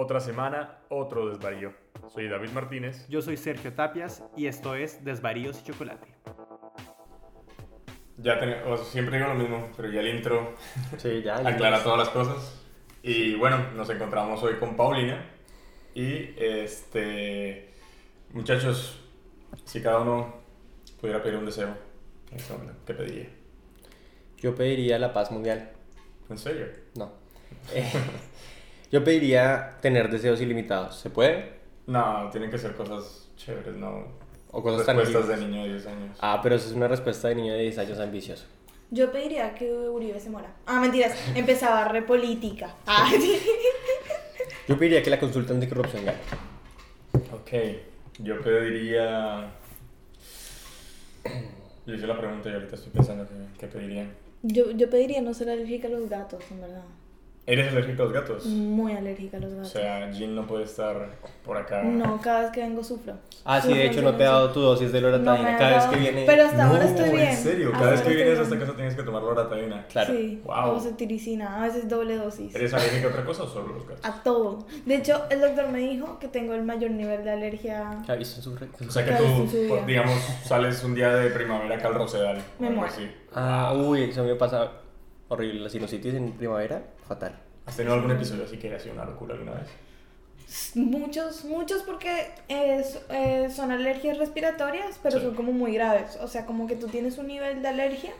Otra semana, otro desvarío. Soy David Martínez. Yo soy Sergio Tapias y esto es Desvaríos y Chocolate. Ya tenemos, siempre digo lo mismo, pero ya el intro Sí, ya. aclara todas las cosas. Y bueno, nos encontramos hoy con Paulina. Y este, muchachos, si cada uno pudiera pedir un deseo, ¿qué pediría? Yo pediría la paz mundial. ¿En serio? No. Eh, yo pediría tener deseos ilimitados. ¿Se puede? No, tienen que ser cosas chéveres, no O cosas tan respuestas de niño de 10 años. Ah, pero eso es una respuesta de niño de 10 años ambicioso. Yo pediría que Uribe se muera. Ah, mentiras. Empezaba repolítica. Ah, Yo pediría que la consulta anticorrupción gane. Ok, yo pediría... Yo hice la pregunta y ahorita estoy pensando que, qué pediría. yo, yo pediría no ser alérgica a los gatos, en verdad. ¿Eres alérgico a los gatos? Muy alérgica a los O gatos. sea, Jean no puede estar por acá. No, cada vez que vengo sufro. Ah, sí, Sufro de hecho no te he dado tu dosis de No loratadina. ha Cada vez que viene. Pero hasta ahora No, estoy bien. en serio, cada vez que ahora vienes a esta casa tienes que tomar loratadina. Claro. Sí, Wow. o cetiricina, a veces doble dosis. ¿Eres alérgico a otra cosa o solo los gatos? A todo. De hecho, el doctor me dijo que tengo el mayor nivel de alergia. ¿Qué ha visto en su? O sea que tú, digamos, sales un día de primavera acá al Rosedal. Me o muero. Ah, uy, eso me pasa horrible. La sinusitis en primavera, fatal. ¿Has tenido algún episodio así que haya sido una locura alguna vez? Muchos, muchos porque es, eh, son alergias respiratorias, pero Sí. son como muy graves. O sea, como que tú tienes un nivel de alergia.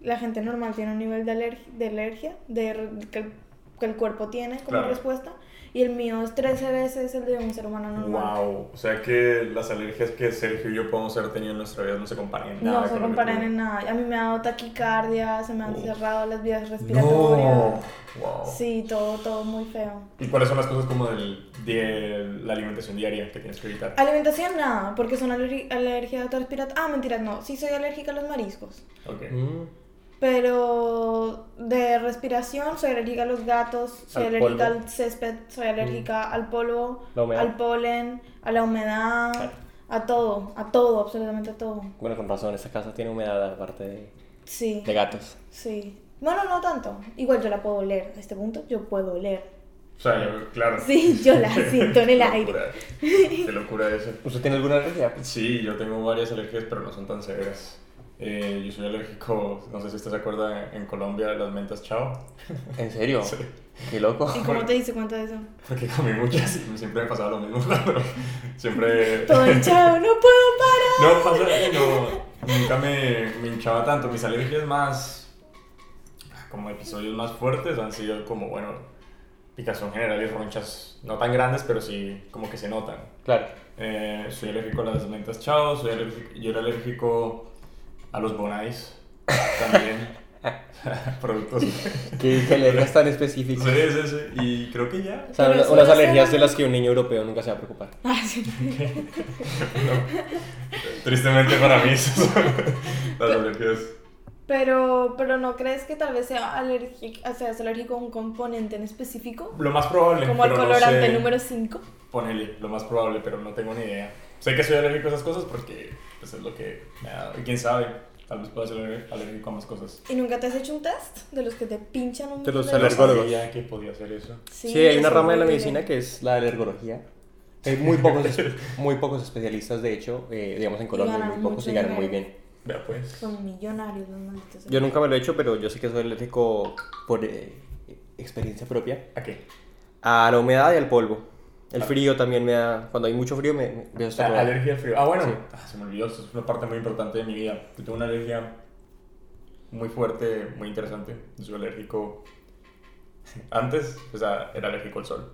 La gente normal tiene un nivel de, alergia, de alergia, de que, el, que el cuerpo tiene como Claro. respuesta. Y el mío es 13 veces el de un ser humano normal. Wow, o sea que las alergias que Sergio y yo podemos haber tenido en nuestra vida no se comparan en nada. No se comparan en nada. A mí me ha dado taquicardia, se me han Uf. cerrado las vías No, respiratorias. wow. Sí, todo, todo muy feo. ¿Y cuáles son las cosas como del, de la alimentación diaria que tienes que evitar? Alimentación nada, porque son alergi- alergia respiratoria. Ah, mentiras, no. Sí soy alérgica a los mariscos. Ok. Mm. Pero de respiración soy alérgica a los gatos, soy Al alérgica polvo. al césped, soy alérgica al polvo, al polen, a la humedad, Claro. a todo, a todo, absolutamente a todo. Bueno, con razón, esta casa tiene humedad aparte de, Sí, de gatos. sí. Bueno, no tanto. Igual yo la puedo oler. A este punto yo puedo oler. O sea, yo, claro. Sí, yo la siento en el Qué aire. locura. Qué locura eso. ¿Usted tiene alguna alergia? Sí, yo tengo varias alergias, pero no son tan severas. Eh, yo soy alérgico, no sé si usted se acuerda, en Colombia, las mentas chao. ¿En serio? Sí. Qué loco. ¿Y cómo te diste cuenta de eso? Porque comí muchas y siempre me pasaba lo mismo. pero siempre... Todo hinchado, no puedo parar. No, pasa que no, nunca me, me hinchaba tanto. Mis alergias más, como episodios más fuertes han sido como, bueno, picazón general y ronchas no tan grandes, pero sí como que se notan. Claro. Eh, soy alérgico a las mentas chao, soy alérgico, yo era alérgico a los bonais también. Productos. Sí, ¿Qué, qué alergias tan específicas? sí, sí. Y creo que ya. O sea, una- unas no alergias de las que un niño europeo nunca se va a preocupar. Ah, sí. Tristemente para mí, esas son las alergias. Pero, pero ¿no crees que tal vez sea alérgico, o sea, es alérgico a un componente en específico? Lo más probable. Como el pero no colorante sé- número 5. Ponele, lo más probable, pero no tengo ni idea. Sé que soy alérgico a esas cosas porque pues, es lo que me ha dado. Y quién sabe, tal vez pueda ser alérgico a más cosas. ¿Y nunca te has hecho un test de los que te pinchan un De los alergólogos. sabía que podía hacer eso. Sí, hay una rama de la medicina que es la alergología. Hay muy pocos, muy pocos especialistas, de hecho, eh, digamos en Colombia, muy pocos y ganan muy bien. Vea pues. Son millonarios los malditos. Yo nunca me lo he hecho, pero yo sé que soy alérgico por eh, experiencia propia ¿A qué? a la humedad y al polvo. El frío también me da, cuando hay mucho frío me, me empiezo a alergia al frío. Ah, bueno, Sí. ah, se me olvidó, esto es una parte muy importante de mi vida. Yo tengo una alergia muy fuerte, muy interesante. Yo soy alérgico. Antes, o sea, era alérgico al sol.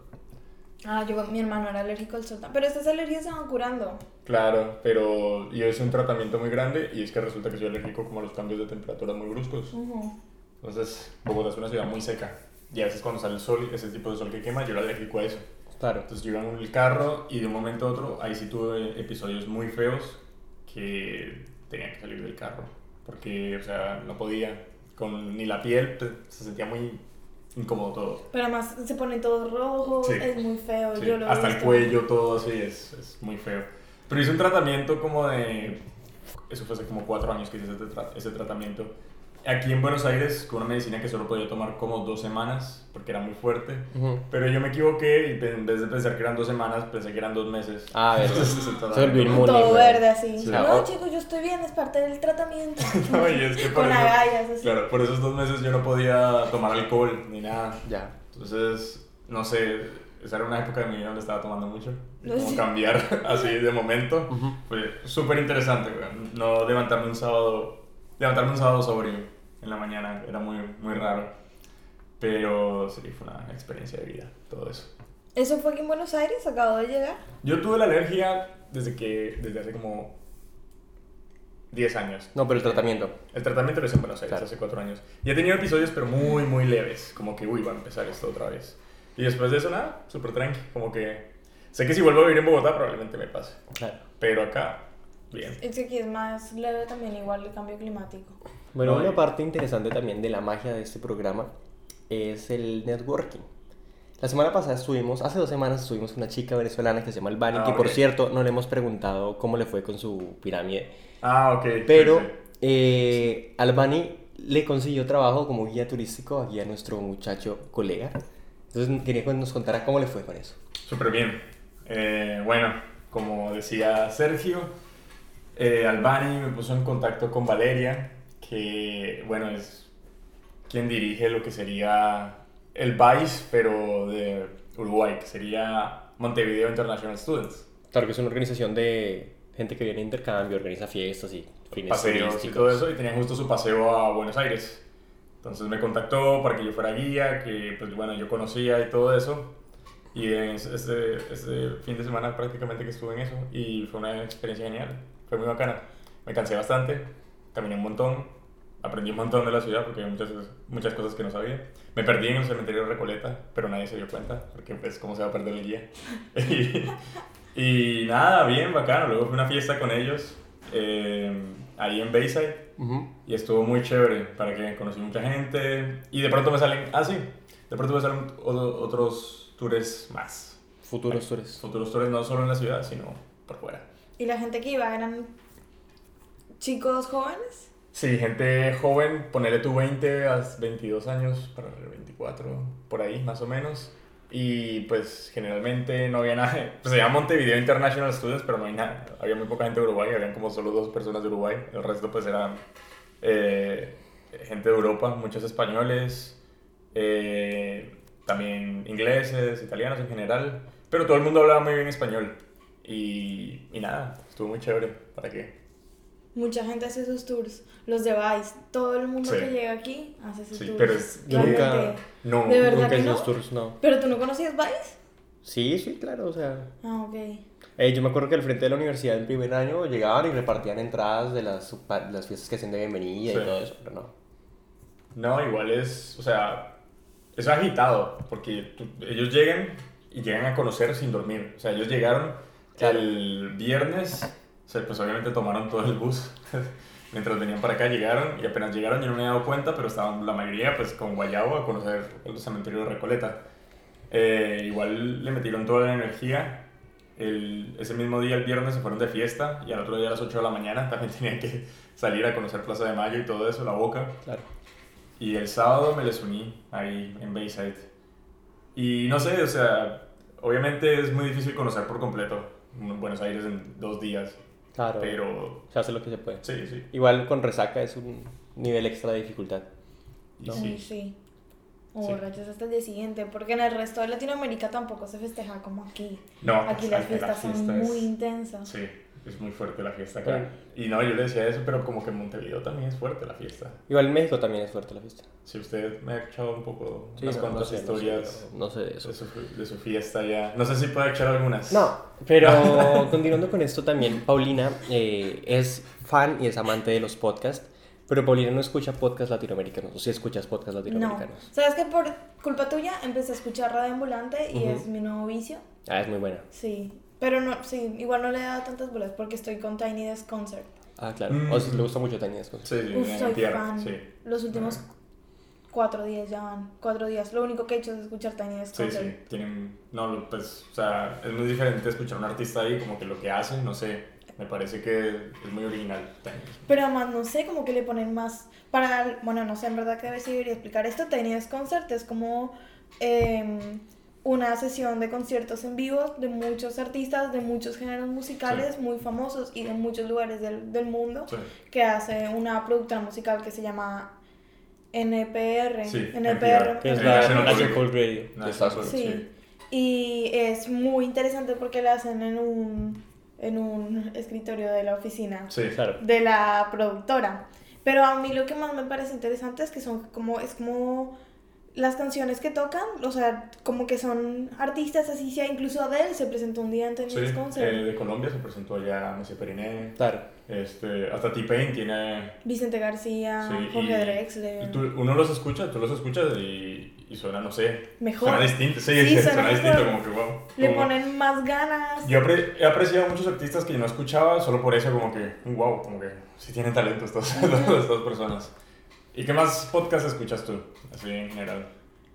Ah, yo, mi hermano era alérgico al sol. Pero estas alergias se van curando. Claro, pero yo hice un tratamiento muy grande y es que resulta que soy alérgico como a los cambios de temperatura muy bruscos. Ujú. Entonces, Bogotá es una ciudad muy seca. Y a veces cuando sale el sol, ese tipo de sol que quema, yo era alérgico a eso. Claro. Entonces yo iba en el carro y de un momento a otro, ahí sí tuve episodios muy feos que tenía que salir del carro. Porque, o sea, no podía. Con ni la piel, pues, se sentía muy incómodo todo. Pero además se pone todo rojo, Sí. es muy feo. Sí, yo lo hasta el cuello, todo así, es, es muy feo. Pero hice un tratamiento como de... Eso fue hace como cuatro años que hice ese, tra- ese tratamiento. Aquí en Buenos Aires con una medicina que solo podía tomar como dos semanas porque era muy fuerte. Ujú. Pero yo me equivoqué y en vez de pensar que eran dos semanas, pensé que eran dos meses. Ah. Entonces, Se volvió inmune. Todo verde así. Sí. No, chicos, yo estoy bien, es parte del tratamiento. No, y es que por Con eso- agallas así. Claro, por esos dos meses yo no podía tomar alcohol ni nada. Ya. Entonces, no sé, esa era una época de mi vida donde estaba tomando mucho. Y como Sí. cambiar así de momento. Ujú. Fue súper interesante. No levantarme un sábado, levantarme un sábado sobrio en la mañana, era muy, muy raro. Pero sí, fue una experiencia de vida, todo eso. ¿Eso fue aquí en Buenos Aires? Acabo de llegar. Yo tuve la alergia desde que, desde hace como 10 años. No, pero el tratamiento. El tratamiento lo hice en Buenos Aires Claro. hace 4 años. Y he tenido episodios, pero muy, muy leves. Como que, uy, va a empezar esto otra vez. Y después de eso, nada, súper tranqui. Como que sé que si vuelvo a vivir en Bogotá, probablemente me pase. Claro. Pero acá, bien. Es que aquí es más leve también, igual el cambio climático. Bueno, No, una parte interesante también de la magia de este programa es el networking. La semana pasada estuvimos, hace dos semanas estuvimos con una chica venezolana que se llama Albani, Ah, que por ok. cierto no le hemos preguntado cómo le fue con su pirámide, Ah, ok. pero sí, sí. eh, Albani le consiguió trabajo como guía turístico aquí a nuestro muchacho colega. Entonces quería que nos contara cómo le fue con eso. Súper bien. Eh, bueno, como decía Sergio, eh, Albani me puso en contacto con Valeria, que, bueno, es quien dirige lo que sería el VICE, pero de Uruguay, que sería Montevideo International Students. Claro que es una organización de gente que viene a intercambio, organiza fiestas y fines Paseos y todo eso, y tenía justo su paseo a Buenos Aires. Entonces me contactó para que yo fuera guía, que pues bueno, yo conocía y todo eso. Y ese, ese fin de semana prácticamente que estuve en eso y fue una experiencia genial, fue muy bacana. Me cansé bastante, caminé un montón, aprendí un montón de la ciudad porque hay muchas, muchas cosas que no sabía. Me perdí en el cementerio de Recoleta, pero nadie se dio cuenta porque pues cómo se va a perder el guía. y, y nada, bien, bacano. Luego fue una fiesta con ellos eh, ahí en Bayside. Ujú. Y estuvo muy chévere para que conocí mucha gente. Y de pronto me salen, ah, sí, de pronto me salen o- otros tours más. Futuros tours. Futuros tours no solo en la ciudad, sino por fuera. ¿Y la gente que iba eran chicos jóvenes? Sí, gente joven, ponerle tu 20 a 22 años, para el 24, por ahí más o menos. Y pues generalmente no había nada, pues se llama Montevideo International Students, pero no hay nada. Había muy poca gente de Uruguay, habían como solo dos personas de Uruguay. El resto pues eran eh, gente de Europa, muchos españoles, eh, también ingleses, italianos en general. Pero todo el mundo hablaba muy bien español. Y, y nada, estuvo muy chévere. ¿Para qué? Mucha gente hace sus tours. Los de Vice. Todo el mundo Sí. que llega aquí hace sus Sí, tours. pero es- nunca- No, ¿De verdad Nunca que no? los tours, no. ¿Pero tú no conocías Vice? Sí, sí, claro, o sea... Ah, ok. Eh, yo me acuerdo que al frente de la universidad en primer año llegaban y repartían entradas de las, las fiestas que hacen de bienvenida Sí. y todo eso, pero no. No, igual es, o sea, es agitado, porque tú- ellos llegan y llegan a conocer sin dormir. O sea, ellos llegaron Claro. el viernes, o sea, pues obviamente tomaron todo el bus. Mientras venían para acá llegaron y apenas llegaron yo no me había dado cuenta, pero estaban la mayoría pues con Guayabo a conocer el cementerio de Recoleta. Eh, igual le metieron toda la energía. El, ese mismo día, el viernes, se fueron de fiesta y al otro día a las 8 de la mañana también tenían que salir a conocer Plaza de Mayo y todo eso, la boca. Claro. Y el sábado me les uní ahí en Bayside. Y no sé, o sea, obviamente es muy difícil conocer por completo Buenos Aires en dos días. Claro. Pero Se hace lo que se puede. sí, sí. Igual con resaca es un nivel extra de dificultad. No. Sí, sí. O Sí. borrachos hasta el día siguiente, porque en el resto de Latinoamérica tampoco se festeja como aquí. No, Aquí pues, las la fiestas son es- muy intensas. Sí, es muy fuerte la fiesta acá. Y no, yo le decía eso, pero como que en Montevideo también es fuerte la fiesta. Igual en México también es fuerte la fiesta. Si usted me ha escuchado un poco, Sí, unas no, cuantas no sé, no sé, historias no, no sé de eso. de, su, de su fiesta ya. No sé si puede echar algunas. No, pero continuando con esto también, Paulina eh, es fan y es amante de los podcasts, pero Paulina no escucha podcasts latinoamericanos, o si escuchas podcasts No. latinoamericanos. ¿Sabes que por culpa tuya empecé a escuchar Radio Ambulante y es mi nuevo vicio? Ah, es muy buena. Sí. Pero no, sí, igual no le he dado tantas bolas porque estoy con Tiny Desk Concert. Ah, claro. Mm. O si le gusta mucho Tiny Desk Concert. Sí, sí, Uf, en soy tierra, fan. sí. Los últimos Ah. cuatro días ya van. Cuatro días. Lo único que he hecho es escuchar Tiny Desk Sí, Concert. sí, tienen, no, pues, o sea, es muy diferente escuchar a un artista ahí, como que lo que hace, no sé, Me parece que es muy original. Pero además, no sé, como que le ponen más. Para. Bueno, no sé, en verdad que debería explicar esto. Tenias Concert es como. em, una sesión de conciertos en vivo de muchos artistas de muchos géneros musicales muy famosos y de muchos lugares del, del mundo Sí. que hace una productora musical que se llama NPR. Sí, NPR. Que es la National. Cold Radio National. Sí. Y es muy interesante porque la hacen en un, en un escritorio de la oficina Sí, Claro. de la productora. Pero a mí lo que más me parece interesante es que son como, es como las canciones que tocan, o sea, como que son artistas así sea, incluso Adele se presentó un día en Sí, Tennis Concert. eh, de Colombia se presentó allá Messi Periné, Claro. este, hasta T-Pain tiene... Vicente García, Sí, Jorge y- Drexler. y tú- uno los escucha, tú los escuchas y, y suena, no sé, Mejor. suena distinto, sí, Sí, suena, suena distinto, como que wow. Le como- ponen más ganas. Yo apre- he apreciado muchos artistas que yo no escuchaba solo por eso, como que, wow, como que sí tienen talento estas, estas personas. ¿Y qué más podcast escuchas tú, así en general?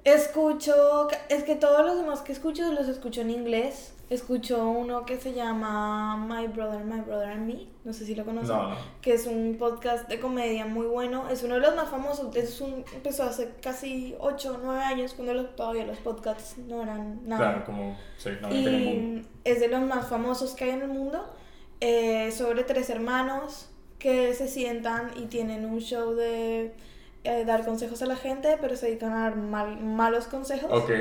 Escucho, es que todos los demás que escucho los escucho en inglés. Escucho uno que se llama My Brother, My Brother and Me. No sé si lo conocen. No, no. Que es un podcast de comedia muy bueno. Es uno de los más famosos. Es un, empezó hace casi 8 o 9 años cuando los- todavía los podcasts no eran nada. Claro, como, sí, no, y es de los más famosos que hay en el mundo. eh, sobre tres hermanos que se sientan y tienen un show de eh, dar consejos a la gente, pero se dedican a dar mal- malos consejos. Ok,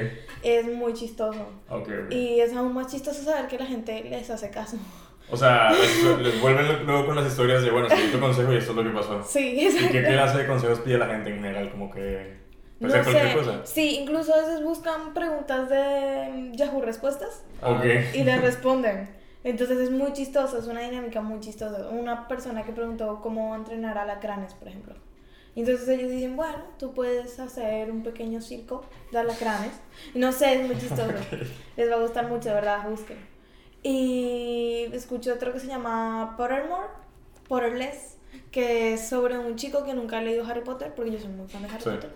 Es muy chistoso. ok, ok. Y es aún más chistoso saber que la gente les hace caso. O sea, les, les vuelven luego con las historias de, bueno, seguí tu consejo y esto es lo que pasó. Sí, ¿Y exacto. qué clase de consejos pide la gente en general? Como que... Puede No sé. cosa. Sí, incluso a veces buscan preguntas de Yahoo Respuestas Ok. y les responden. Entonces es muy chistoso, es una dinámica muy chistosa. Una persona que preguntó cómo entrenar alacranes, por ejemplo. Entonces ellos dicen, bueno, tú puedes hacer un pequeño circo de alacranes. No sé, es muy chistoso. Les va a gustar mucho, de verdad, busquen. Y escuché otro que se llama Pottermore, Potterless, que es sobre un chico que nunca ha leído Harry Potter, porque yo soy muy fan de Harry Sí. Potter.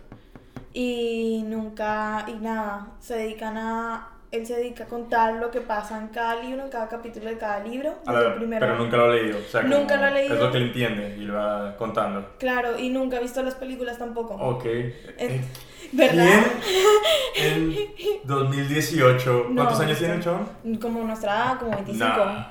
Y nunca, y nada, se dedican a, él se dedica a contar lo que pasa en cada libro, en cada capítulo de cada libro. A ver, primero. pero nunca lo he leído. O sea, Nunca lo he leído. Es lo que él entiende y lo va contando. Claro, y nunca he visto las películas tampoco. Ok. Es- Eh, ¿Verdad? ¿Quién en 2018? ¿Cuántos No, años tiene el? Como nuestra edad, como 25. Nah.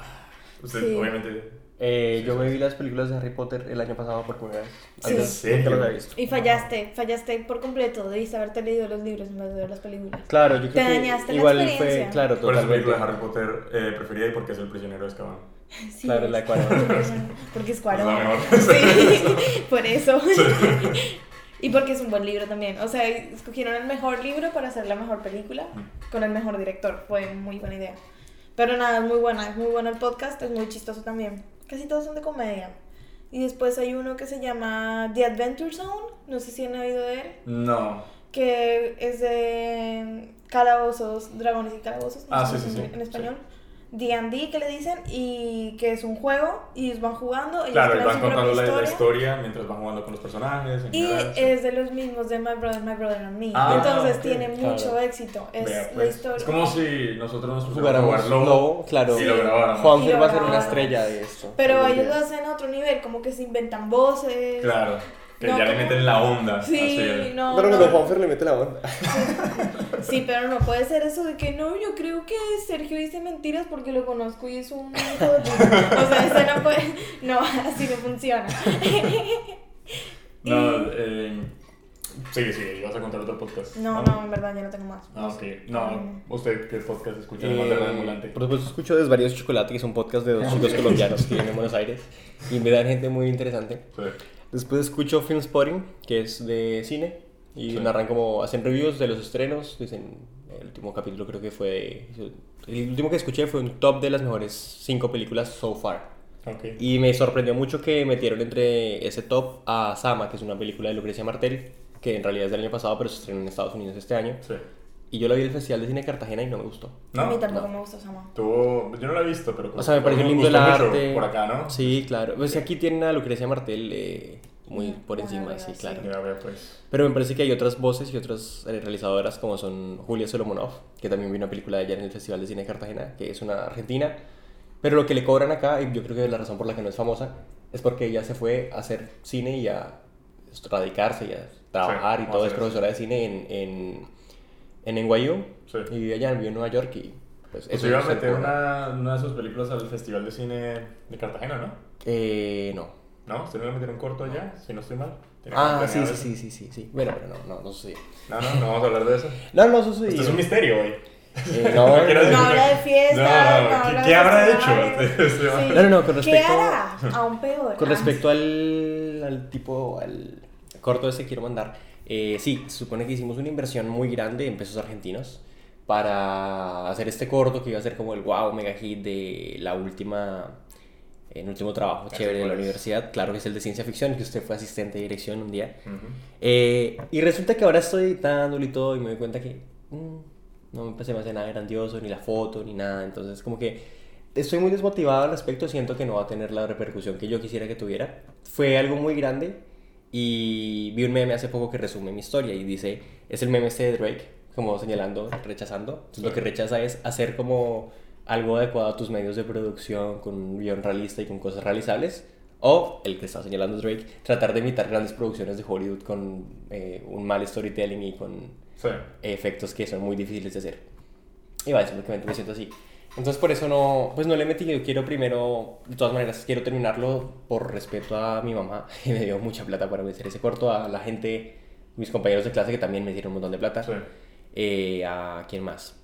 Usted, Sí. obviamente. Eh, Sí, yo sí. me vi las películas de Harry Potter el año pasado por primera vez. Sí. Antes ¿En serio? nunca las había visto. Y fallaste, fallaste por completo. Debiste haberte leído los libros en vez de ver las películas. Claro, yo creo Te que dañaste la igual fue, experiencia. claro, ¿Cuál es su totalmente. película de Harry Potter eh, preferida y por qué es el prisionero de Azkaban? Sí, Claro, es. la Cuarón. Porque es Es Cuarón. la mejor. Sí, por eso. Y porque es un buen libro también. O sea, escogieron el mejor libro para hacer la mejor película con el mejor director. Fue muy buena idea. Pero nada, es muy buena. Es muy bueno el podcast. Es muy chistoso también. Casi todos son de comedia. Y después hay uno que se llama The Adventure Zone. No sé si han oído de él. No. Que es de calabozos, dragones y calabozos. no Ah, sí, sí, sí, En español. D&D que le dicen y que es un juego y ellos van jugando ellos Claro, van contando la, la historia. historia mientras van jugando con los personajes. Y general, sí. es de los mismos de My Brother, My Brother and Me. Ah, Entonces ok, tiene claro. mucho éxito. Es Vea, la pues, historia. Es como si nosotros nos pusiéramos a jugar Lobo. Lobo, claro. Y lo grabáramos. Y lo va a ser una estrella de esto. Pero ellos lo hacen a otro nivel, como que se inventan voces. Claro. Que No, ya le meten la onda. Sí, así. no. Pero no. cuando Juanfer le mete la onda. Sí, pero no puede ser eso de que no, yo creo que Sergio dice mentiras porque lo conozco y es un hijo de. O sea, eso no puede. No, así no funciona. No, eh, sigue, sigue. Ibas a contar otro podcast. No, no, en verdad ya no tengo más. Ah, ok. No, Mm. ¿usted qué podcast escucha además de Radio Ambulante? Eh, por supuesto escucho Desvarios Chocolate, que es un podcast de dos chicos colombianos que viven en Buenos Aires y invitan gente muy interesante. Sí. Después escucho Film Spotting, que es de cine y Sí. narran como, hacen reviews de los estrenos, dicen, el último capítulo creo que fue, el último que escuché fue un top de las mejores cinco películas so far. Ok. Y me sorprendió mucho que metieron entre ese top a Sama, que es una película de Lucrecia Martel, que en realidad es del año pasado, pero se estrenó en Estados Unidos este año. Sí. Y yo la vi en el Festival de Cine de Cartagena y no me gustó. ¿No? a mí tampoco no. me gusta Sama. Tuvo, yo no la he visto, pero O sea, me pareció lindo el gustó mucho arte. por acá, ¿no? Sí, claro. Pues aquí tienen a Lucrecia Martel eh, muy por encima, sí, sí. claro. Pues. Pero me parece que hay otras voces y otras eh, realizadoras como son Julia Solomonov, que también vi una película de ella en el Festival de Cine de Cartagena, que es una argentina Pero lo que le cobran acá, y yo creo que la razón por la que no es famosa, es porque ella se fue a hacer cine y a radicarse y a trabajar Sí, y todo. Es profesora de cine en, en, en NYU. Sí. Y allá, vive en Nueva York y pues Pues eso iba a meter una, una de sus películas al Festival de Cine de Cartagena, ¿no? Eh, no. ¿No? ¿Usted no iba a meter un corto allá? Si no estoy mal. Ah, sí, sí, sí, sí, sí, sí. Bueno, pero no, no, no sucedió. No, no, no vamos a hablar de eso. No, no sucedió. Esto es un misterio hoy. Eh, no, No quiero No decir- habla de fiestas, No, no, no, ¿qué- habrá hecho? Sí. No, no, no, con ¿Qué respecto- hará? Aún peor. Con respecto al, al tipo, al corto ese que quiero mandar, eh, sí, se supone que hicimos una inversión muy grande en pesos argentinos para hacer este corto que iba a ser como el wow, mega hit de la última, el último trabajo sé chévere de la cuál es. universidad, claro que es el de ciencia ficción, que usted fue asistente de dirección un día. Ujú. Eh, y resulta que ahora estoy editándolo y todo y me doy cuenta que mm, no me se me hace nada grandioso, ni la foto, ni nada. Entonces como que estoy muy desmotivado al respecto, siento que no va a tener la repercusión que yo quisiera que tuviera. Fue algo muy grande y vi un meme hace poco que resume mi historia y dice, es el meme este de Drake, como señalando, rechazando. Entonces, Lo que rechaza es hacer como algo adecuado a tus medios de producción, con un guion realista y con cosas realizables. O, el que está señalando Drake, tratar de imitar grandes producciones de Hollywood con eh, un mal storytelling y con Sí. efectos que son muy difíciles de hacer. Y básicamente me siento así. Entonces por eso no, pues no le metí, yo quiero primero, de todas maneras, quiero terminarlo por respeto a mi mamá, que me dio mucha plata para hacer ese corto, a la gente, mis compañeros de clase que también me dieron un montón de plata, Sí. eh, a quién más,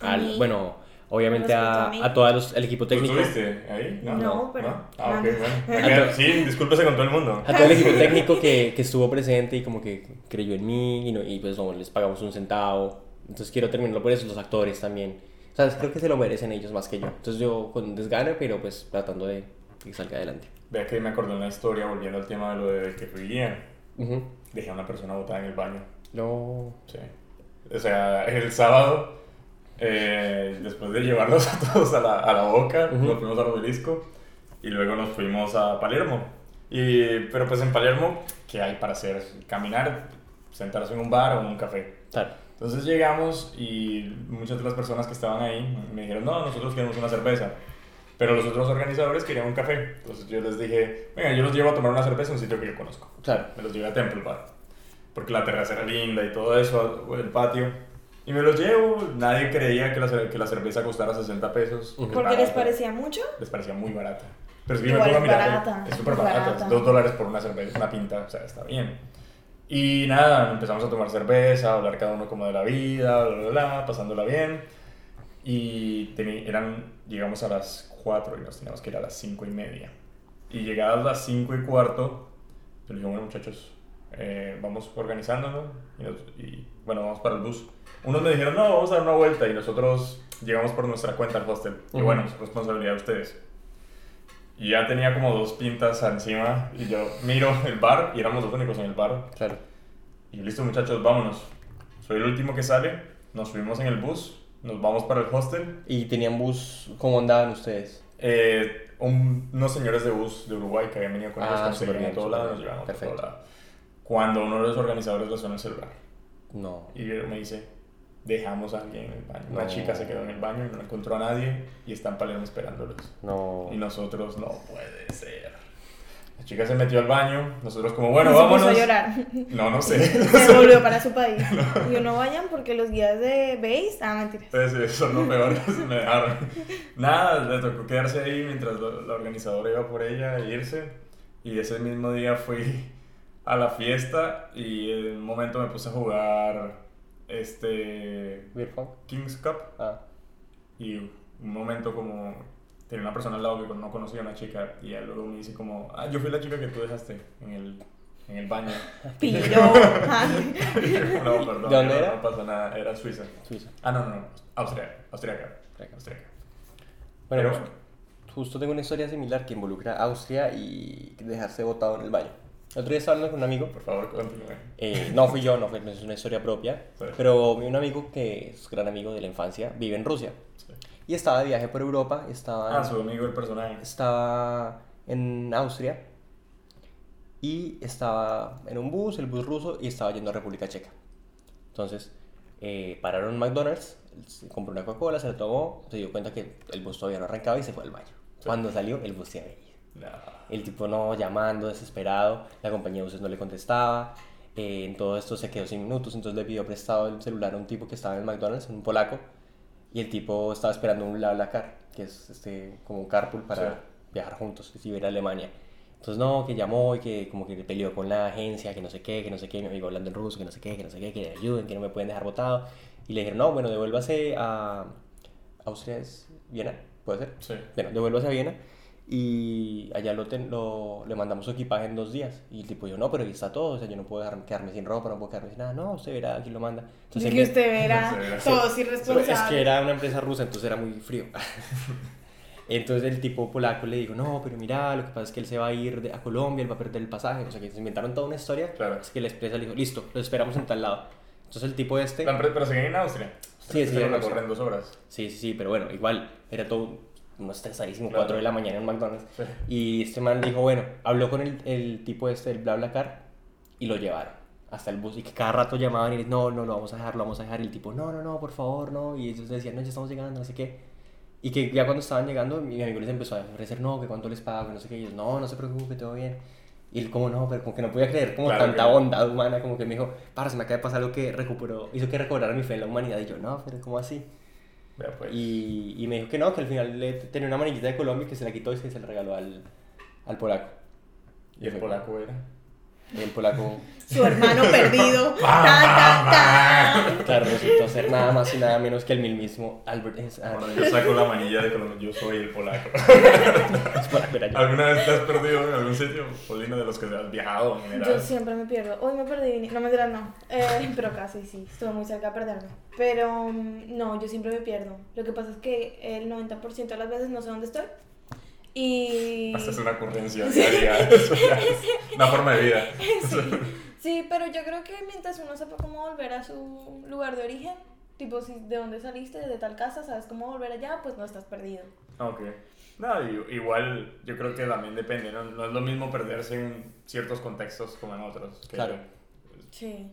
A Al- mí. bueno, obviamente a, a a todo el equipo ¿Tú técnico, estuviste ahí? No, pero- Ah, ok, no. bueno. Sí, discúlpese con todo el mundo. a todo el equipo técnico que, que estuvo presente y como que creyó en mí y, no- y pues no les pagamos un centavo. Entonces quiero terminarlo por eso, los actores también. O sea, creo que se lo merecen ellos más que yo. Entonces yo con desgane, pero pues tratando de que salga adelante. Vea que me acordé una historia volviendo al tema de lo de que fui guía. Ujú. Dejé a una persona botada en el baño. No. Sí. O sea, el sábado, eh, después de llevarlos a todos a la, a la boca, Ujú. nos fuimos al obelisco y luego nos fuimos a Palermo. Y, pero pues en Palermo, ¿qué hay para hacer? Caminar, sentarse en un bar o en un café. Claro. Entonces llegamos y muchas de las personas que estaban ahí me dijeron, no, nosotros queremos una cerveza. Pero los otros organizadores querían un café. Entonces yo les dije, venga, yo los llevo a tomar una cerveza en un sitio que yo conozco. Claro. Me los llevé a Temple Bar. Porque la terraza era linda y todo eso, el patio. Y me los llevo. Nadie creía que la, que la cerveza costara 60 pesos. Es ¿Porque les parecía mucho? Les parecía muy barata. Pero es que yo me pongo a es mirar, barata, es súper es barata. barata. Dos dólares por una cerveza, una pinta, o sea, está bien. Y nada, empezamos a tomar cerveza, a hablar cada uno como de la vida, bla, bla, bla, pasándola bien. Y eran, llegamos a las 4 y nos teníamos que ir a las 5 y media. Y llegadas las 5 y cuarto, yo le dije, bueno muchachos, eh, vamos organizándonos y, nos- y, bueno, vamos para el bus. Unos me dijeron, no, vamos a dar una vuelta y nosotros llegamos por nuestra cuenta al hostel. Y Ujú. bueno, es responsabilidad de ustedes. Y ya tenía como dos pintas encima y yo miro el bar y éramos los únicos en el bar. Claro. Y yo, listo muchachos, vámonos. Soy el último que sale, nos subimos en el bus, nos vamos para el hostel. ¿Y tenían bus? ¿Cómo andaban ustedes? Eh, un- unos señores de bus de Uruguay que habían venido con Ah, ellos, conseguían súper bien, a todos súper lados, bien. nos a todo lado. Cuando uno de los organizadores le suena el celular No. y me dice, dejamos a alguien en el baño. Una No. chica se quedó en el baño y no encontró a nadie y está en Palermo esperándolos. No. Y nosotros, no puede ser. La chica se metió al baño, nosotros como, bueno, Y se vámonos. puso a llorar. No, no sé. Se volvió para su país. Y no vayan porque los guías de base. Ah, mentiras. Entonces, son los peores, me dejaron. Nada, le tocó quedarse ahí mientras la, organizadora iba por ella e irse. Y ese mismo día fui a la fiesta y en un momento me puse a jugar este. King's Cup. Ah. Y un momento como tenía una persona al lado que no conocía a una chica y luego me dice como, ah, yo fui la chica que tú dejaste en el, en el baño. Pillo. Ah, no, perdón, ¿De dónde no, era? no pasa nada, era Suiza. Suiza. Ah, no, no, no, Austria, austriaca, austriaca. Bueno, Pero- justo tengo una historia similar que involucra a Austria y dejarse botado en el baño. El otro día estaba hablando con un amigo. Por favor, continúe. eh, no fui yo, no fue, es una historia propia. Sí. Pero un amigo que es gran amigo de la infancia vive en Rusia. Sí. Y estaba de viaje por Europa. Estaba, Ah, su amigo el personaje. estaba en Austria. Y estaba en un bus, el bus ruso, y estaba yendo a República Checa. Entonces, eh, pararon en McDonald's, compró una Coca-Cola, se la tomó, se dio cuenta que el bus todavía no arrancaba y se fue al baño. Cuando salió, el bus se había ido. No. El tipo no llamando, desesperado, la compañía de buses no le contestaba. eh, en todo esto se quedó sin minutos, entonces le pidió prestado el celular a un tipo que estaba en el McDonald's, un polaco, y el tipo estaba esperando un BlaBlaCar, que es este, como un carpool para Sí. viajar juntos, a ir a Alemania. Entonces no, que llamó y que como que peleó con la agencia, que no sé qué, que no sé qué, mi amigo hablando en ruso, que no sé qué, que no sé qué, que le ayuden, que no me pueden dejar botado. Y le dijeron, no, bueno, devuélvase a Austria, ¿es Viena? ¿Puede ser? Sí. Bueno, devuélvase a Viena y allá lo, ten- lo- le mandamos su equipaje en dos días. Y el tipo dijo, no, pero aquí está todo, o sea, yo no puedo dejar- quedarme sin ropa, no puedo quedarme sin nada. No, usted verá, aquí lo manda. Entonces, que usted verá todos es irresponsables. que era una empresa rusa, entonces era muy frío. Entonces el tipo polaco le dijo, no, pero mira, lo que pasa es que él se va a ir de- a Colombia, él va a perder el pasaje. O sea, que se inventaron toda una historia. Claro. Así que la empresa le dijo, listo, lo esperamos en tal lado. Entonces el tipo este... Pero siguen en Austria. Sí, sí, en Austria. corren dos horas. Sí, sí, sí, pero bueno, igual, era todo uno estresadísimo, Claro. 4 de la mañana en McDonald's. Sí. Y este man dijo, bueno, habló con el, el tipo este del BlaBlaCar y lo llevaron hasta el bus. Y que cada rato llamaban y le no, no, lo vamos a dejar, lo vamos a dejar. Y el tipo, no, no, no, por favor, no. Y ellos decían, no, ya estamos llegando, no sé qué. Y que ya cuando estaban llegando, mi amigo les empezó a ofrecer, no, que cuánto les pago, que no sé qué. Y ellos, no, no se preocupe, todo bien. Y él, como no, pero como que no podía creer como Claro tanta bondad humana, como que me dijo, para, se me acaba de pasar algo que recuperó, hizo que recobrara mi fe en la humanidad. Y yo, no, pero ¿cómo así? Pues. Y, y me dijo que no, que al final le tenía una manillita de Colombia que se la quitó y se la regaló al, al polaco. ¿Y el polaco era? Y el polaco, Su hermano perdido. Tan, tan, tan. claro, resultó ser nada más y nada menos que el mismo Albert Einstein. Bueno, yo saco la manilla de Colombia, yo soy el polaco. Es polaco, era yo. ¿Alguna vez te has perdido en algún sitio, Polina, de los que has viajado en Yo siempre me pierdo. Hoy me perdí. No me dirán no. Eh, pero casi sí. Estuve muy cerca de perderme. Pero mm, no, yo siempre me pierdo. Lo que pasa es que el 90% de las veces no sé dónde estoy. Y. Hasta es una ocurrencia diaria. es una forma de vida. Sí, pero yo creo que mientras uno sepa cómo volver a su lugar de origen, tipo si de dónde saliste, de tal casa, sabes cómo volver allá, pues no estás perdido. Ok. No, i- igual yo creo que también depende, ¿no? No es lo mismo perderse en ciertos contextos como en otros. que Claro. Sí.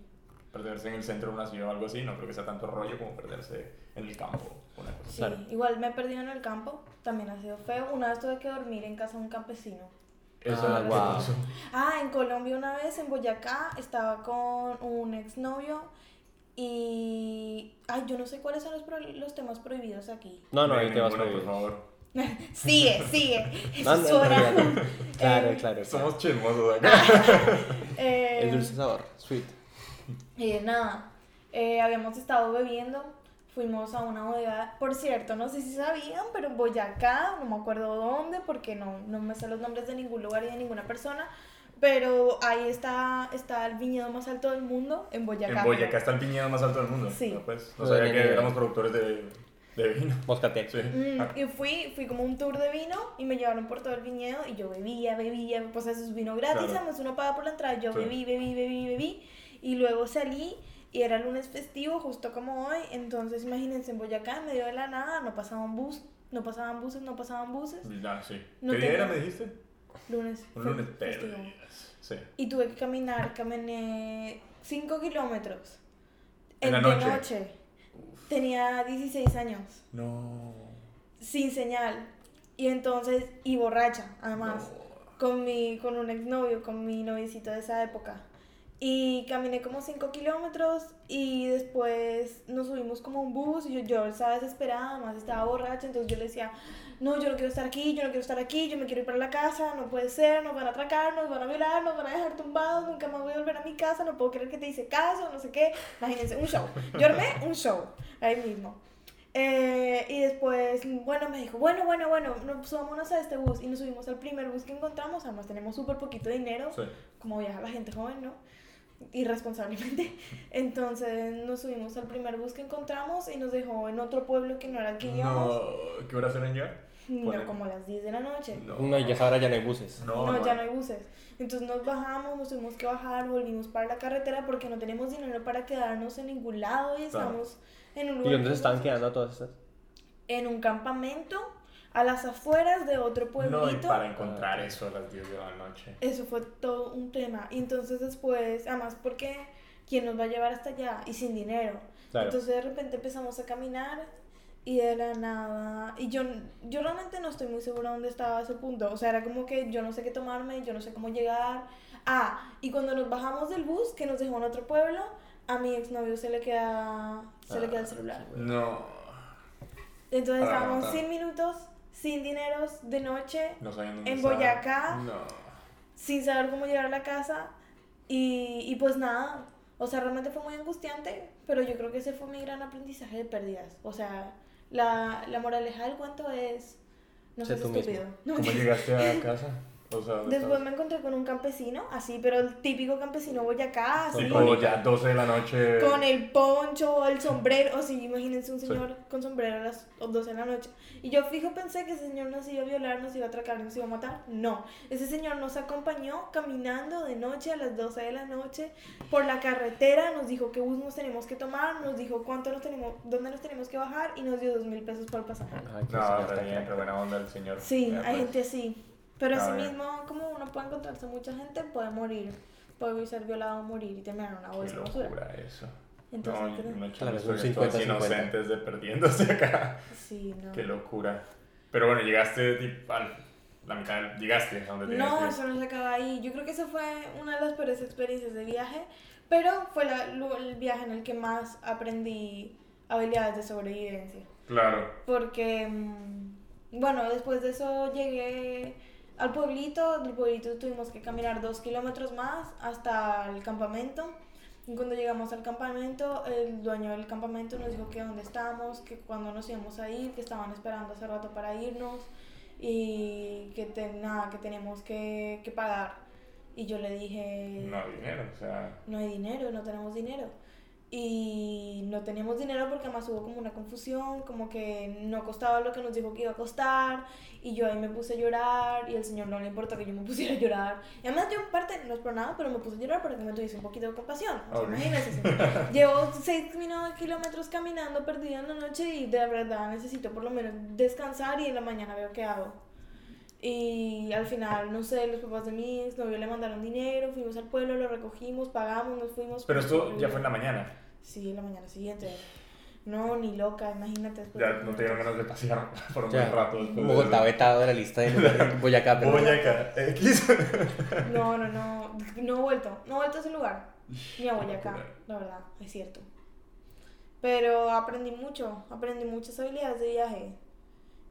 Perderse en el centro de una ciudad o algo así, no creo que sea tanto rollo como perderse en el campo. Una cosa. Sí, Claro. igual me he perdido en el campo, también ha sido feo. Una vez tuve que dormir en casa de un campesino. Eso Ah, es guau. Ah, en Colombia una vez, en Boyacá, estaba con un exnovio y... Ay, yo no sé cuáles son los, pro- los temas prohibidos aquí. No, no, ahí te vas Ninguno, a por favor. sigue, sigue. No, no, no, no. Claro, Eh, claro. Somos chismosos acá. eh, El dulce sabor, sweet. Y nada, eh, habíamos estado bebiendo, fuimos a una bodega, por cierto, no sé si sabían, pero en Boyacá, no me acuerdo dónde, porque no, no me sé los nombres de ningún lugar y de ninguna persona, pero ahí está, está el viñedo más alto del mundo, en Boyacá. En Boyacá está el viñedo más alto del mundo. Sí. No, pues, no sabía que éramos productores de, de vino. Moscatel. Sí. Mm, Ah, y fui, fui como un tour de vino y me llevaron por todo el viñedo y yo bebía, bebía, pues eso es vino gratis, Claro. además uno paga por la entrada, yo Sí. bebí, bebí, bebí, bebí y luego salí y era lunes festivo justo como hoy, entonces imagínense en Boyacá en medio de la nada, no pasaban bus, no pasaban buses, no pasaban buses, sí. No ¿Qué día era, me dijiste? lunes. Un lunes. Perdidas. Sí. Y tuve que caminar, caminé 5 kilómetros En la de noche. Tenía 16 años. No. sin señal. Y entonces, y borracha, además, con, mi, con un exnovio, con mi noviecito de esa época. Y caminé como 5 kilómetros y después nos subimos como un bus y yo, yo estaba desesperada, además estaba borracha, entonces yo le decía, no, yo no quiero estar aquí, yo no quiero estar aquí, yo me quiero ir para la casa, no puede ser, nos van a atracar, nos van a violar, nos van a dejar tumbados, nunca más voy a volver a mi casa, no puedo creer que te hice caso, no sé qué. Imagínense, un show. Yo armé un show ahí mismo. Eh, y después, bueno, me dijo, bueno, bueno, bueno, no, subámonos a este bus. Y nos subimos al primer bus que encontramos. Además, tenemos súper poquito dinero, Sí. como viaja la gente joven, ¿no? Irresponsablemente. Entonces, nos subimos al primer bus que encontramos y nos dejó en otro pueblo que no era el que íbamos. No. ¿Qué horas eran ya? No, como a las 10 de la noche. No, y ya ahora ya no hay buses. No, No, ya no hay buses. Entonces nos bajamos, nos tuvimos que bajar, volvimos para la carretera porque no tenemos dinero para quedarnos en ningún lado y Claro. estamos en un ¿Y lugar. dónde que se estaban no- quedando todas estas? En un campamento a las afueras de otro pueblito. No, y para encontrar eso a las 10 de la noche. Eso fue todo un tema. Y entonces después, además porque ¿quién nos va a llevar hasta allá? Y sin dinero. Claro. Entonces de repente empezamos a caminar y de la nada, y yo, yo realmente no estoy muy segura dónde estaba ese punto, o sea, era como que yo no sé qué tomarme, yo no sé cómo llegar. Ah, y cuando nos bajamos del bus, que nos dejó en otro pueblo, a mi exnovio se le queda, se le queda el Ah, celular. No. Entonces Ah, estábamos ah. sin minutos, sin dineros, de noche, No En estaba. Boyacá. No. sin saber cómo llegar a la casa, y, y pues nada, o sea, realmente fue muy angustiante, pero yo creo que ese fue mi gran aprendizaje de pérdidas. O sea, la, la moraleja del cuento es, no Sé seas mismo. estúpido. No, ¿Cómo llegaste a casa? O sea, ¿dónde Después me encontré con un campesino, así, pero el típico campesino boyacá, así, Tipo ya 12 de la noche. con el poncho, el sombrero, o sí, imagínense un Sí. señor con sombrero a las 12 de la noche. Y yo fijo pensé que ese señor nos iba a violar, nos iba a atracar, nos iba a matar. No, ese señor nos acompañó caminando de noche a las 12 de la noche por la carretera, nos dijo qué bus nos tenemos que tomar, nos dijo cuánto nos tenemos, dónde nos tenemos que bajar y nos dio dos mil pesos por el pasaje. No, está bien, pero buena onda el señor. Sí, hay pues. gente así. Pero Está así bien. mismo, como uno puede encontrarse mucha gente, puede morir. Puede ser violado, morir y terminar en una Qué bolsa de basura. locura eso. Entonces, no, hecho Claro, todas 50-50. inocentes de perdiéndose acá. Sí, no. Qué locura. Pero bueno, llegaste tipo, a la mitad, del- llegaste a donde No, eso no se acaba ahí. Yo creo que esa fue una de las peores experiencias de viaje, pero fue la- el viaje en el que más aprendí habilidades de sobrevivencia. Claro. Porque, mm, bueno, después de eso llegué al pueblito, del pueblito tuvimos que caminar dos kilómetros más hasta el campamento. Y cuando llegamos al campamento, el dueño del campamento nos dijo que dónde estábamos, que cuándo nos íbamos a ir, que estaban esperando hace rato para irnos y que, te- nada, que teníamos que, que pagar. Y yo le dije, No hay dinero, o sea. no hay dinero, no tenemos dinero. Y no teníamos dinero porque además hubo como una confusión, como que no costaba lo que nos dijo que iba a costar. Y yo ahí me puse a llorar y el señor no le importó que yo me pusiera a llorar. Y además yo en parte no es por nada, pero me puse a llorar para que me tuviese un poquito de compasión. O sea, imagínense, señor. Llevo 6 kilómetros caminando perdida en la noche y de verdad necesito por lo menos descansar y en la mañana veo qué hago. Y al final, no sé, los papás de mi exnovio le mandaron dinero, fuimos al pueblo, lo recogimos, pagamos, nos fuimos. Pero esto ya fue en la mañana. Sí, en la mañana siguiente. No, ni loca, imagínate. después Ya de- no te dieron ganas de pasear por un Ya, buen rato Bogotá vetado de la lista de lugares. Boyacá, pero. Boyacá, X. No, no, no, no he vuelto, no he vuelto a ese lugar. Ni a Boyacá, la verdad, es cierto. Pero aprendí mucho, aprendí muchas habilidades de viaje.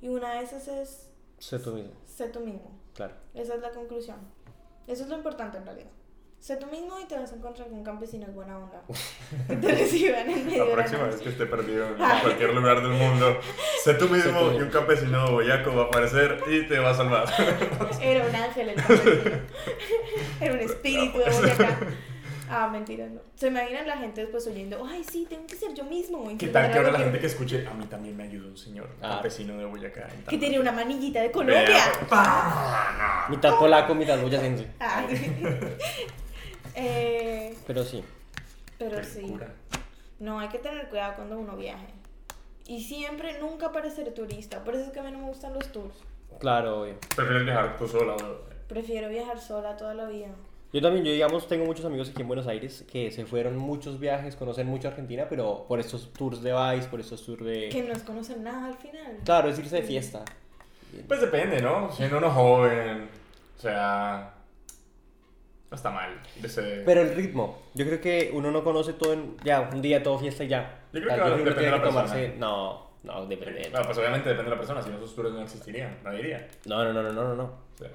Y una de esas es Sé tú mismo, sé tú mismo. claro. Esa es la conclusión. Eso es lo importante en realidad. Sé tú mismo y te vas a encontrar con campesinos buena onda. Que te reciban en medio La de la próxima vez que esté perdido en Ay. cualquier lugar del mundo, sé tú mismo tú y un campesino boyaco va a aparecer y te va a salvar. Era un ángel el campesino. Era un espíritu de Boyacá. Ah, mentira, no. ¿Se imaginan la gente después oyendo? Ay, sí, tengo que ser yo mismo. ¿Qué tal que ahora la gente que escuche? A mí también me ayudó un señor Ah. campesino de Boyacá. Que tiene una manillita de Colombia. ¡pah! Mitad polaco, mitad boyacense. Ah, eh, Pero sí. pero sí. No, hay que tener cuidado cuando uno viaje. Y siempre, nunca parecer turista. Por eso es que a mí no me gustan los tours. Claro, obvio. ¿Prefieres viajar tú sola? o- Prefiero viajar sola toda la vida. Yo también, yo digamos, tengo muchos amigos aquí en Buenos Aires que se fueron muchos viajes, conocen mucho Argentina, pero por estos tours de Vice, por estos tours de... Que no es conocer nada al final. Claro, es irse de fiesta. Pues depende, ¿no? Siendo uno joven, o sea, no está mal. Ese... Pero el ritmo, yo creo que uno no conoce todo en... Ya, un día todo fiesta y ya. Yo creo que uno depende de tiene la que tomarse... persona. No, no, depende. No, pues obviamente depende de la persona, si no esos tours no existirían, nadie iría. No, no, no, no, no, no. O sea,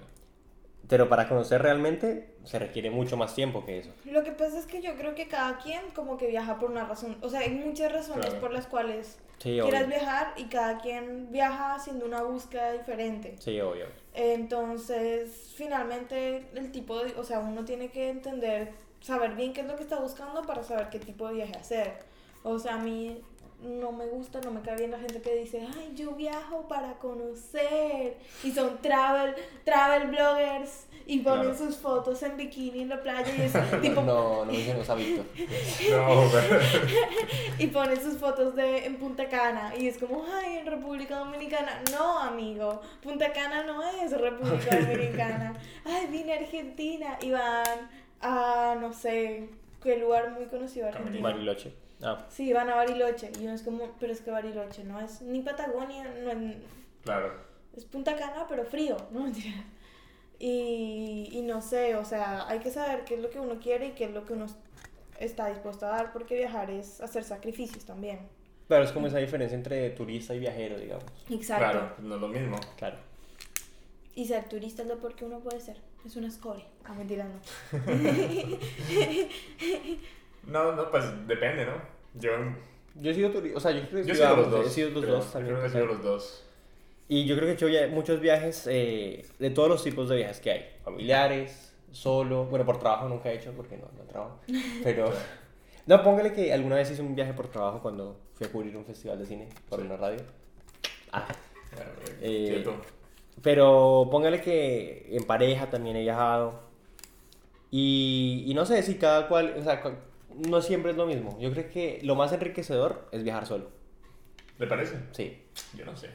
Pero para conocer realmente se requiere mucho más tiempo que eso. Lo que pasa es que yo creo que cada quien como que viaja por una razón. O sea, hay muchas razones Claro. por las cuales Sí, quieras obvio. viajar y cada quien viaja haciendo una búsqueda diferente. Sí, obvio. Entonces, finalmente, el tipo de, o sea, uno tiene que entender, saber bien qué es lo que está buscando para saber qué tipo de viaje hacer. O sea, a mí no me gusta, no me cae bien la gente que dice, ay, yo viajo para conocer. Y son travel, travel bloggers y ponen Claro. sus fotos en bikini en la playa y es tipo, No, no mencionemos a Víctor. no, y ponen sus fotos de en Punta Cana y es como, ay, en República Dominicana. No, amigo, Punta Cana no es República Dominicana. Ay, vine a Argentina y van a, no sé, qué lugar muy conocido. Argentina. Bariloche. Ah, Sí, van a Bariloche. Y uno es como, pero es que Bariloche no es ni Patagonia, no es, Claro. es Punta Cana, pero frío, no mentira. Y, y no sé, o sea, hay que saber qué es lo que uno quiere y qué es lo que uno está dispuesto a dar, porque viajar es hacer sacrificios también. claro, es como esa diferencia entre turista y viajero, digamos. Exacto. Claro, no es lo mismo. Claro. Y ser turista es lo peor que uno puede ser. Es una escoria. Ah, mentira, no. No, no, pues depende, ¿no? Yo, Yo he sido turista, o sea, yo creo que yo he sido los dos. He sido los dos también. Creo que he sido los dos. Y yo creo que he hecho via- muchos viajes eh, de todos los tipos de viajes que hay. Familiares, solo. Bueno, por trabajo nunca he hecho porque no, no trabajo. Pero... No, póngale que alguna vez hice un viaje por trabajo cuando fui a cubrir un festival de cine por Sí. una radio. Ah, Eh, cierto. Pero póngale que en pareja también he viajado. Y, y no sé si cada cual, o sea, no siempre es lo mismo. Yo creo que lo más enriquecedor es viajar solo. ¿Le parece? Sí. Yo no sé.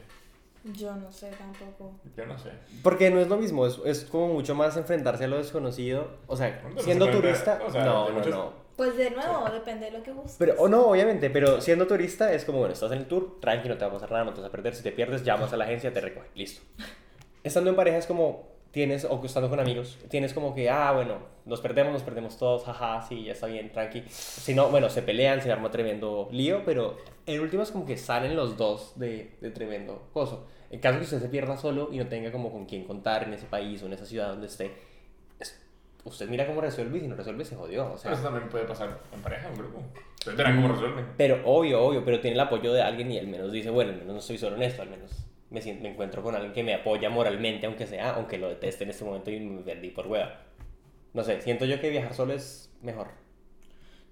Yo no sé tampoco. Yo no sé. Porque no es lo mismo, es, es como mucho más enfrentarse a lo desconocido. O sea, Pero siendo se turista, o sea, no, no, muchos- no. Pues de nuevo, depende de lo que busques. Pero, o no, obviamente, pero siendo turista es como, bueno, estás en el tour, tranqui, no te va a pasar nada, no te vas a perder. Si te pierdes, llamas a la agencia, te recogen, listo. Estando en pareja es como, tienes, o estando con amigos, tienes como que, ah, bueno, nos perdemos, nos perdemos todos, jaja, sí, ya está bien, tranqui. Si no, bueno, se pelean, se arma tremendo lío, pero en últimas como que salen los dos de, de tremendo coso. En caso que usted se pierda solo y no tenga como con quién contar en ese país o en esa ciudad donde esté, es- usted mira cómo resuelve y si no resuelve se jodió, o sea... Pero eso también puede pasar en pareja, en grupo. Ustedes verán cómo resuelven. Pero obvio, obvio, pero tiene el apoyo de alguien y al menos dice, bueno, al menos no estoy solo en esto, al menos me, siento- me encuentro con alguien que me apoya moralmente, aunque sea, aunque lo deteste en este momento y me perdí por hueva. No sé, siento yo que viajar solo es mejor.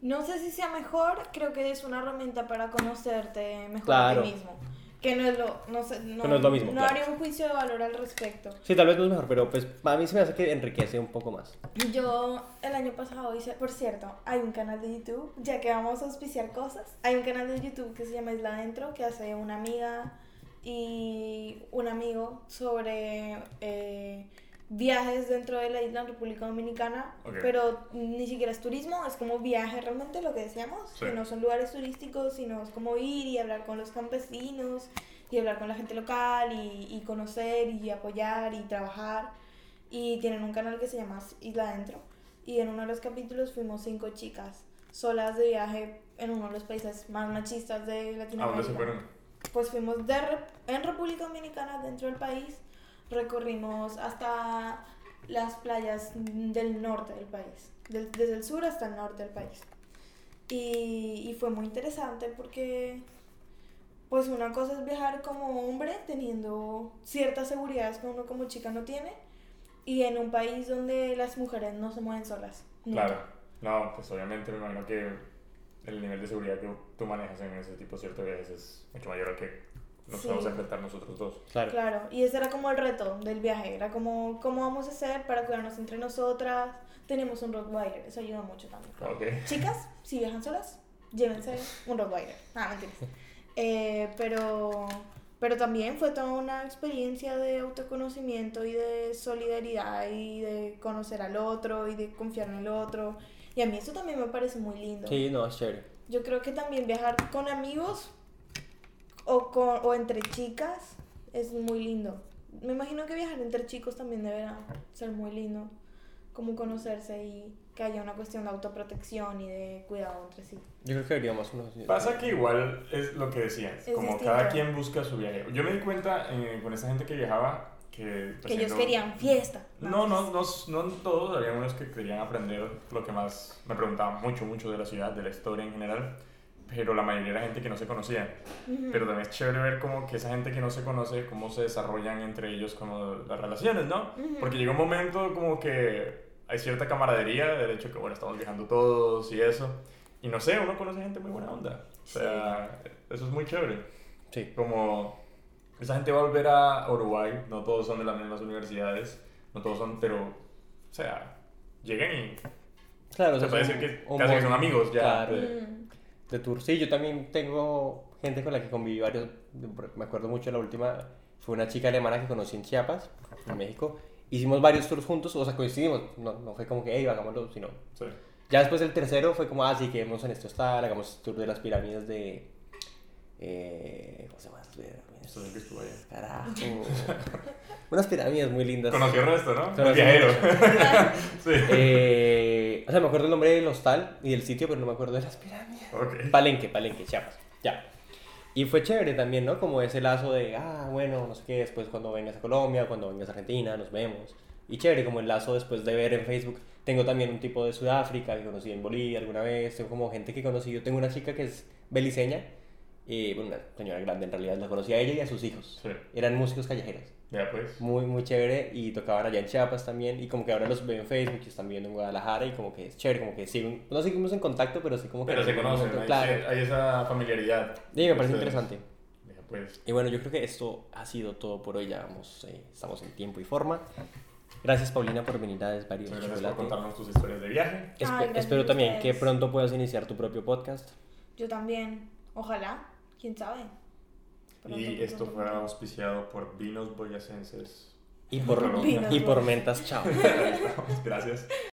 No sé si sea mejor, creo que es una herramienta para conocerte mejor Claro. a ti mismo. Que no es lo, no sé, no, Que no es lo mismo, no claro. haría un juicio de valor al respecto. Sí, tal vez no es mejor, pero pues a mí se me hace que enriquece un poco más. Yo el año pasado hice, por cierto, hay un canal de YouTube, ya que vamos a auspiciar cosas, hay un canal de YouTube que se llama Isla Adentro, que hace una amiga y un amigo sobre eh, viajes dentro de la isla en República Dominicana, pero ni siquiera es turismo, es como viaje realmente lo que decíamos, Sí. que no son lugares turísticos, sino es como ir y hablar con los campesinos y hablar con la gente local y, y conocer y apoyar y trabajar. Y tienen un canal que se llama Isla Adentro. Y en uno de los capítulos fuimos cinco chicas solas de viaje en uno de los países más machistas de ¿A dónde Latinoamérica. se fueron? Pues fuimos de en República Dominicana, dentro del país, recorrimos hasta las playas del norte del país, del- desde el sur hasta el norte del país. Y, y fue muy interesante porque, pues una cosa es viajar como hombre teniendo ciertas seguridades que uno como chica no tiene, y en un país donde las mujeres no se mueven solas. nunca. Claro. No, pues obviamente me imagino que el nivel de seguridad que tú manejas en ese tipo de viajes es mucho mayor al que nos Sí. vamos a enfrentar nosotros dos. Claro. Claro, y ese era como el reto del viaje, era como, ¿cómo vamos a hacer para cuidarnos entre nosotras? Tenemos un Rottweiler, eso ayuda mucho también. Chicas, si viajan solas, llévense un Rottweiler. Ah, mentiras. Eh, pero, pero también fue toda una experiencia de autoconocimiento y de solidaridad y de conocer al otro y de confiar en el otro. Y a mí eso también me parece muy lindo. Sí, no, es chévere. Yo creo que también viajar con amigos o, con, o entre chicas es muy lindo. Me imagino que viajar entre chicos también deberá ser muy lindo. Como conocerse y que haya una cuestión de autoprotección y de cuidado entre sí. Yo creo que deberíamos unos... Pasa que igual es lo que decías, Es como distinto. cada quien busca su viaje. Yo me di cuenta eh, con esa gente que viajaba que... pues, que ellos siendo- querían fiesta. No, no, no, no todos, había unos que querían aprender lo que más me preguntaban mucho, mucho de la ciudad, de la historia en general, pero la mayoría era gente que no se conocía. Ujú. Pero también es chévere ver como que esa gente que no se conoce, cómo se desarrollan entre ellos como las relaciones, ¿no? Ujú. Porque llega un momento como que hay cierta camaradería, del hecho que, bueno, estamos viajando todos y eso. Y no sé, uno conoce gente muy buena onda. O sea, eso es muy chévere. Sí. Como esa gente va a volver a Uruguay, no todos son de las mismas universidades, no todos son, pero, o sea, llegan y Claro, o se sea, puede decir que un casi que son amigos ya. Claro. de- Mm. de tour. Sí, yo también tengo gente con la que conviví varios. Me acuerdo mucho la última. Fue una chica alemana que conocí en Chiapas, en México. Hicimos varios tours juntos, o sea, coincidimos. No, no fue como que, hey, hagámoslo, sino sí. Ya después el tercero fue como, ah, sí, quedemos en esto hostal, hagamos tour de las pirámides de... Eh, ¿Cómo se llama esas pirámides? Esto es el que estuvo allá. Carajo. Unas pirámides muy lindas. Conoció el resto, ¿no? Conocí El viajero. sí. Eh, o sea, me acuerdo el nombre del hostal y del sitio, pero no me acuerdo de las pirámides. Ok. Palenque, Palenque, Chiapas. Ya. Y fue chévere también, ¿no? Como ese lazo de, ah, bueno, no sé qué, después cuando vengas a Colombia, cuando vengas a Argentina, nos vemos. Y chévere, como el lazo después de ver en Facebook. Tengo también un tipo de Sudáfrica que conocí en Bolivia alguna vez. Tengo como gente que conocí. Yo tengo una chica que es beliceña. Y, bueno, una señora grande en realidad. La conocí a ella y a sus hijos. Sí. Eran músicos callejeros. Ya pues. Muy, muy chévere. Y tocaban allá en Chiapas también. Y como que ahora los veo en Facebook y están viviendo en Guadalajara. Y como que es chévere, como que siguen. No seguimos en contacto, pero sí como que. Pero se conocen, hay, Claro. hay esa familiaridad. Sí, me parece Ustedes. interesante. Ya pues. Y bueno, yo creo que esto ha sido todo por hoy. Ya vamos, eh, estamos en tiempo y forma. Gracias, Paulina, por venir a Desvarios gracias por contarnos tus historias de viaje. Espe- Ay, gracias espero también que pronto puedas iniciar tu propio podcast. Yo también. Ojalá. ¿Quién sabe? Pronto, Y pronto, esto pronto. fue auspiciado por Vinos Boyacenses. Y por, Vinos y por mentas, chao. Gracias.